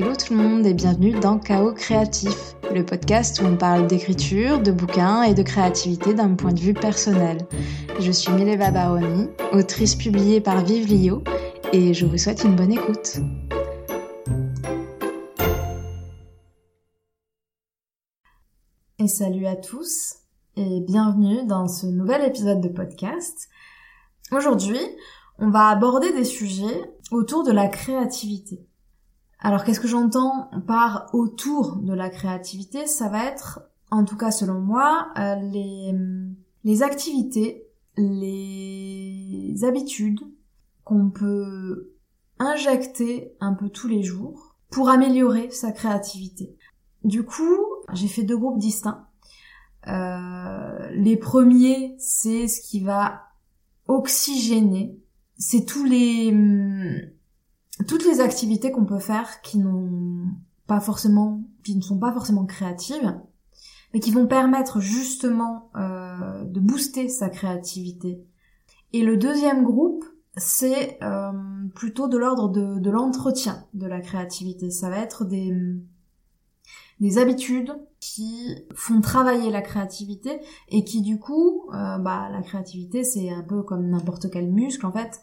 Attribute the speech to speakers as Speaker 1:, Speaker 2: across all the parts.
Speaker 1: Hello tout le monde et bienvenue dans Chaos Créatif, le podcast où on parle d'écriture, de bouquins et de créativité d'un point de vue personnel. Je suis Mileva Baroni, autrice publiée par Vive Lio et je vous souhaite une bonne écoute. Et salut à tous et bienvenue dans ce nouvel épisode de podcast. Aujourd'hui, on va aborder des sujets autour de la créativité. Alors qu'est-ce que j'entends par autour de la créativité? Ça va être, en tout cas selon moi, euh, les, activités, les habitudes qu'on peut injecter un peu tous les jours pour améliorer sa créativité. Du coup, j'ai fait deux groupes distincts. Euh, les premiers, c'est ce qui va oxygéner. C'est tous les toutes les activités qu'on peut faire qui n'ont pas forcément, qui ne sont pas forcément créatives, mais qui vont permettre justement euh, de booster sa créativité. Et le deuxième groupe, c'est euh, plutôt de l'ordre de, l'entretien de la créativité. Ça va être des, des habitudes qui font travailler la créativité et qui du coup, euh, bah la créativité c'est un peu comme n'importe quel muscle en fait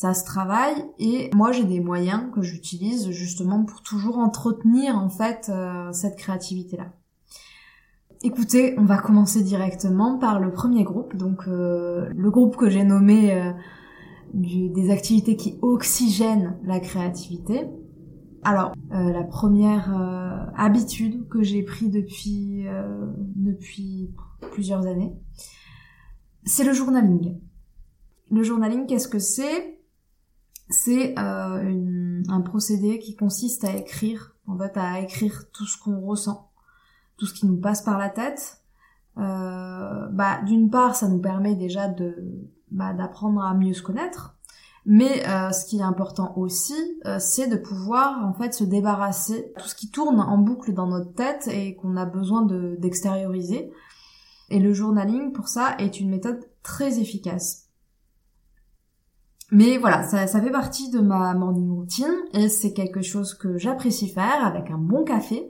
Speaker 1: ça se travaille et moi j'ai des moyens que j'utilise justement pour toujours entretenir en fait euh, cette créativité là. Écoutez, on va commencer directement par le premier groupe, donc euh, le groupe que j'ai nommé euh, des activités qui oxygènent la créativité. Alors, la première habitude que j'ai pris depuis depuis plusieurs années, c'est le journaling. Le journaling, qu'est-ce que c'est? C'est euh, un procédé qui consiste à écrire, en fait, à écrire tout ce qu'on ressent, tout ce qui nous passe par la tête. Euh, bah, d'une part, ça nous permet déjà bah, d'apprendre à mieux se connaître, mais euh, ce qui est important aussi, c'est de pouvoir en fait se débarrasser de tout ce qui tourne en boucle dans notre tête et qu'on a besoin de d'extérioriser. Et le journaling, pour ça, est une méthode très efficace. Mais voilà, ça, fait partie de ma morning routine et c'est quelque chose que j'apprécie faire avec un bon café.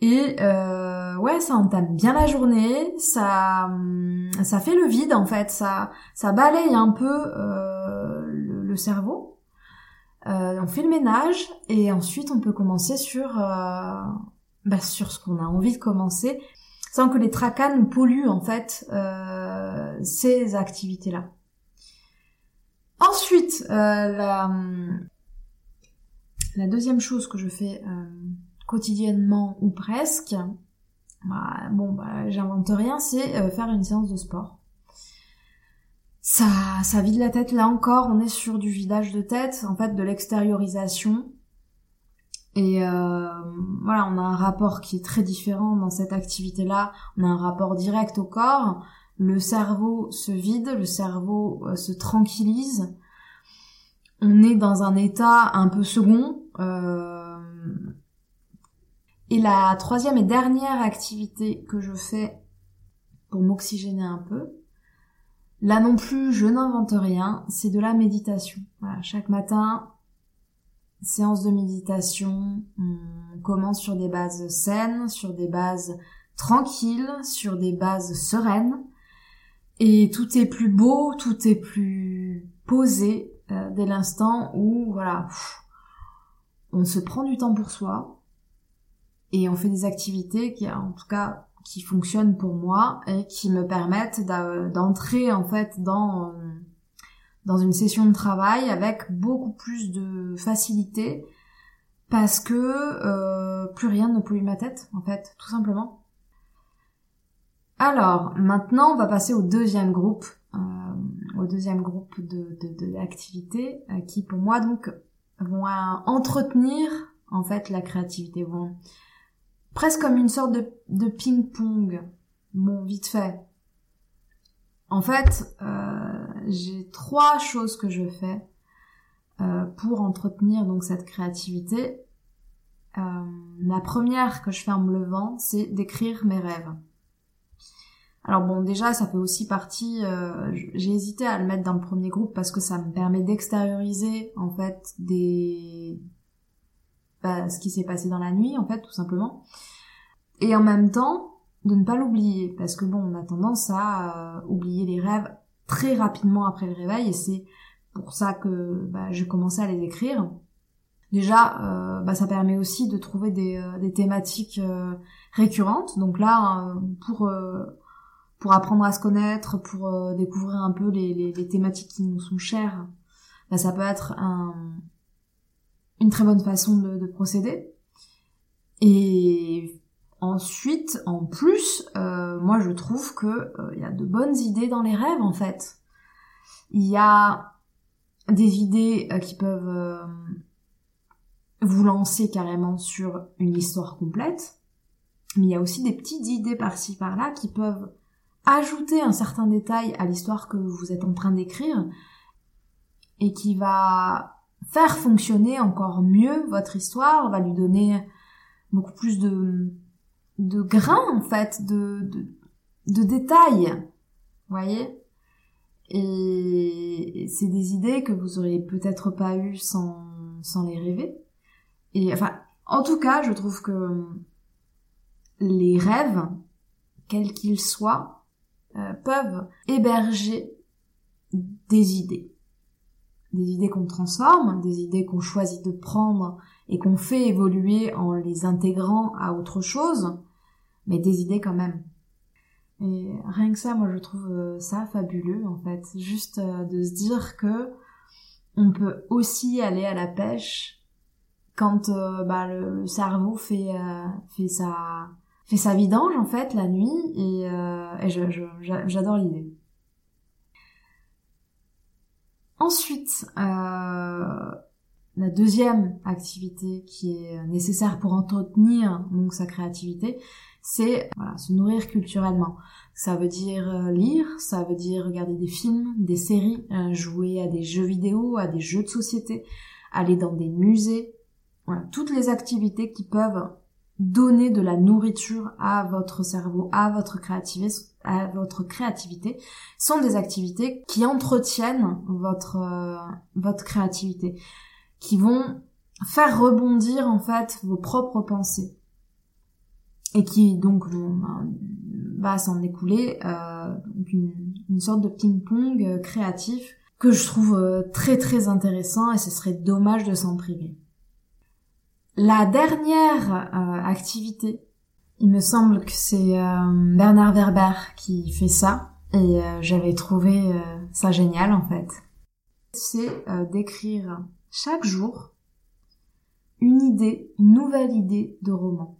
Speaker 1: Et euh, ouais, ça entame bien la journée, ça hum, ça fait le vide en fait, ça ça balaye un peu euh, le, cerveau. Euh, on fait le ménage et ensuite on peut commencer sur euh, bah, sur ce qu'on a envie de commencer, sans que les tracas nous polluent en fait ces activités là. Ensuite, euh, la, la, deuxième chose que je fais euh, quotidiennement ou presque, bah, bon, bah, j'invente rien, c'est euh, faire une séance de sport. Ça, ça vide la tête. Là encore, on est sur du vidage de tête, en fait, de l'extériorisation. Et voilà, on a un rapport qui est très différent dans cette activité-là. On a un rapport direct au corps le cerveau se vide, le cerveau euh, se tranquillise. On est dans un état un peu second. Euh, et la troisième et dernière activité que je fais pour m'oxygéner un peu, là non plus je n'invente rien, c'est de la méditation. Chaque matin, séance de méditation, on commence sur des bases saines, sur des bases tranquilles, sur des bases sereines. Et tout est plus beau, tout est plus posé euh, dès l'instant où, voilà, on se prend du temps pour soi et on fait des activités qui, en tout cas, qui fonctionnent pour moi et qui me permettent d'entrer en fait dans dans une session de travail avec beaucoup plus de facilité parce que euh, plus rien ne pollue ma tête en fait tout simplement alors, maintenant, on va passer au deuxième groupe, euh, au deuxième groupe de, d'activités euh, qui, pour moi, donc, vont entretenir en fait la créativité, presque comme une sorte de, ping-pong. Bon, vite fait. En fait, euh, j'ai trois choses que je fais pour entretenir donc cette créativité. la première que je fais en me levant, c'est d'écrire mes rêves. Alors bon, déjà, ça fait aussi partie. Euh, j'ai hésité à le mettre dans le premier groupe parce que ça me permet d'extérioriser en fait des bah, ce qui s'est passé dans la nuit, en fait, tout simplement. Et en même temps, de ne pas l'oublier, parce que bon, on a tendance à euh, oublier les rêves très rapidement après le réveil, et c'est pour ça que bah, j'ai commencé à les écrire. Déjà, euh, bah, ça permet aussi de trouver des, des thématiques récurrentes. Donc là, pour pour apprendre à se connaître, pour découvrir un peu les, les, thématiques qui nous sont chères, bah, ça peut être un, une très bonne façon de, de procéder. Et Ensuite, en plus, euh, moi je trouve que il euh, y a de bonnes idées dans les rêves en fait. Il y a des idées euh, qui peuvent vous lancer carrément sur une histoire complète, mais il y a aussi des petites idées par-ci par-là qui peuvent ajouter un certain détail à l'histoire que vous êtes en train d'écrire et qui va faire fonctionner encore mieux votre histoire, va lui donner beaucoup plus de de grains en fait, de, de, détails. Voyez Et c'est des idées que vous auriez peut-être pas eues sans, sans les rêver. Et enfin, en tout cas, je trouve que les rêves, quels qu'ils soient, euh, peuvent héberger des idées. Des idées qu'on transforme, des idées qu'on choisit de prendre et qu'on fait évoluer en les intégrant à autre chose, mais des idées quand même. Et rien que ça, moi je trouve euh, ça fabuleux en fait, juste euh, de se dire que on peut aussi aller à la pêche quand bah, le, cerveau fait fait sa fait sa vidange en fait la nuit et, et j'adore l'idée. Ensuite, la deuxième activité qui est nécessaire pour entretenir donc sa créativité, c'est se nourrir culturellement. Ça veut dire euh, lire, ça veut dire regarder des films, des séries, euh, jouer à des jeux vidéo, à des jeux de société, aller dans des musées. Voilà, toutes les activités qui peuvent donner de la nourriture à votre cerveau, à votre créativité, à votre créativité, sont des activités qui entretiennent votre euh, votre créativité, qui vont faire rebondir en fait vos propres pensées et qui donc va s'en écouler euh, une, sorte de ping-pong euh, créatif que je trouve euh, très très intéressant et ce serait dommage de s'en priver. La dernière activité, il me semble que c'est Bernard Werber qui fait ça. Et j'avais trouvé ça génial en fait. C'est d'écrire chaque jour une idée, une nouvelle idée de roman.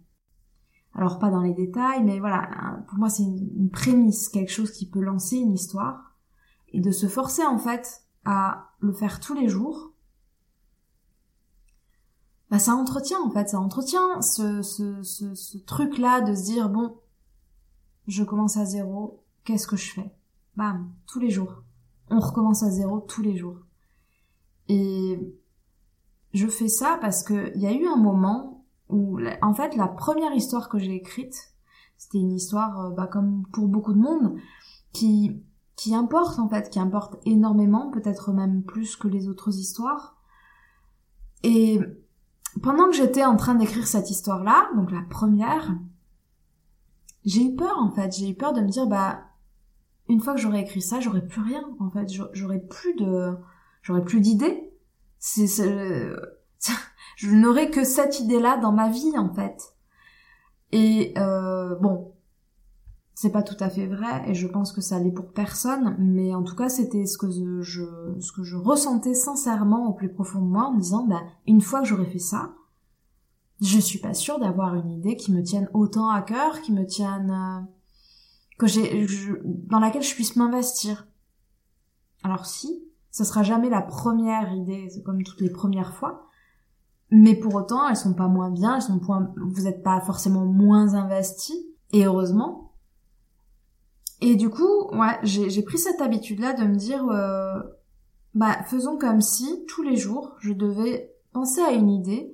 Speaker 1: Alors pas dans les détails, mais voilà, pour moi c'est une, prémisse, quelque chose qui peut lancer une histoire, et de se forcer en fait à le faire tous les jours, bah ça entretient en fait, ça entretient ce, ce, ce, ce truc-là de se dire bon, je commence à zéro, qu'est-ce que je fais? Bam, tous les jours. On recommence à zéro tous les jours. Et je fais ça parce que il y a eu un moment en fait la première histoire que j'ai écrite, c'était une histoire euh, bah, comme pour beaucoup de monde qui qui importe en fait, qui importe énormément, peut-être même plus que les autres histoires. Et pendant que j'étais en train d'écrire cette histoire-là, donc la première, j'ai eu peur en fait, j'ai eu peur de me dire bah une fois que j'aurais écrit ça, j'aurais plus rien en fait, j'aurais plus de j'aurais plus d'idées. C'est je n'aurais que cette idée-là dans ma vie en fait. Et euh, bon, c'est pas tout à fait vrai et je pense que ça l'est pour personne, mais en tout cas c'était ce que je, ce que je ressentais sincèrement au plus profond de moi en me disant bah une fois que j'aurais fait ça, je suis pas sûre d'avoir une idée qui me tienne autant à cœur, qui me tienne euh, que j'ai dans laquelle je puisse m'investir. Alors si, ce sera jamais la première idée, c'est comme toutes les premières fois, mais pour autant, elles sont pas moins bien, elles sont point, vous êtes pas forcément moins investi, et heureusement. Et du coup, ouais, j'ai pris cette habitude-là de me dire, euh, bah, faisons comme si tous les jours, je devais penser à une idée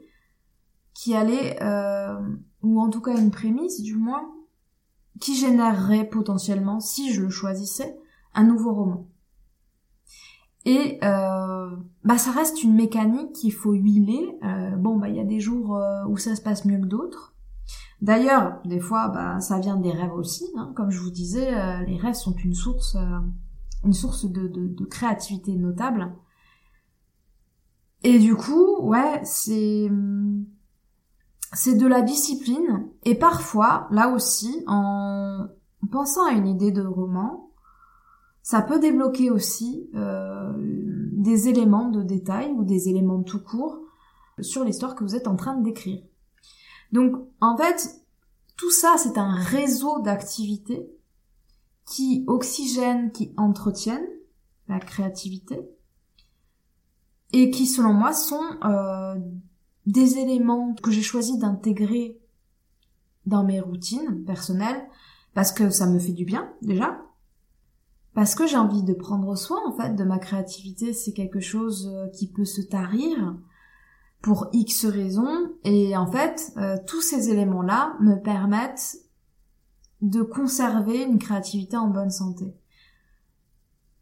Speaker 1: qui allait, euh, ou en tout cas une prémisse du moins, qui générerait potentiellement, si je le choisissais, un nouveau roman. Et euh, bah ça reste une mécanique qu'il faut huiler. Bon bah il y a des jours où ça se passe mieux que d'autres. D'ailleurs, des fois, bah ça vient des rêves aussi. Hein. Comme je vous disais, les rêves sont une source, une source de, créativité notable. Et du coup, ouais, c'est c'est de la discipline. Et parfois, là aussi, en pensant à une idée de roman, ça peut débloquer aussi euh, des éléments de détail ou des éléments tout court sur l'histoire que vous êtes en train de décrire. Donc en fait, tout ça c'est un réseau d'activités qui oxygènent, qui entretiennent la créativité et qui selon moi sont euh, des éléments que j'ai choisi d'intégrer dans mes routines personnelles parce que ça me fait du bien déjà. Parce que j'ai envie de prendre soin en fait de ma créativité, c'est quelque chose euh, qui peut se tarir pour X raisons et en fait euh, tous ces éléments là me permettent de conserver une créativité en bonne santé.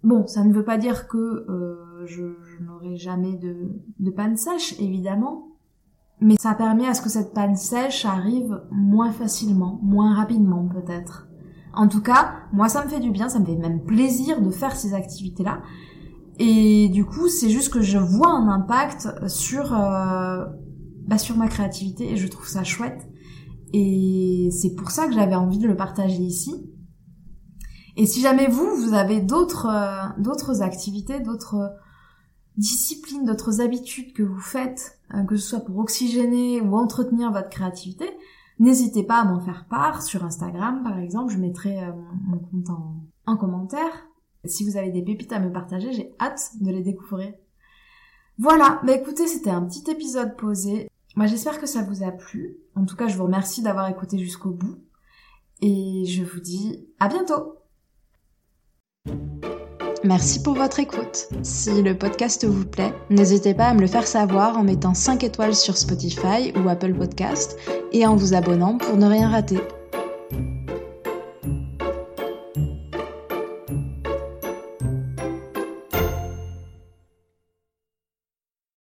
Speaker 1: Bon, ça ne veut pas dire que euh, je, n'aurai jamais de, de panne sèche, évidemment, mais ça permet à ce que cette panne sèche arrive moins facilement, moins rapidement peut-être. En tout cas, moi ça me fait du bien, ça me fait même plaisir de faire ces activités-là. Et du coup, c'est juste que je vois un impact sur euh, bah, sur ma créativité et je trouve ça chouette. Et c'est pour ça que j'avais envie de le partager ici. Et si jamais vous, vous avez d'autres euh, d'autres activités, d'autres disciplines, d'autres habitudes que vous faites, euh, que ce soit pour oxygéner ou entretenir votre créativité, N'hésitez pas à m'en faire part sur Instagram, par exemple. Je mettrai mon compte en, commentaire. Si vous avez des pépites à me partager, j'ai hâte de les découvrir. Voilà, bah écoutez, c'était un petit épisode posé. Moi, j'espère que ça vous a plu. En tout cas, je vous remercie d'avoir écouté jusqu'au bout. Et je vous dis à bientôt
Speaker 2: Merci pour votre écoute. Si le podcast vous plaît, n'hésitez pas à me le faire savoir en mettant 5 étoiles sur Spotify ou Apple Podcast et en vous abonnant pour ne rien rater.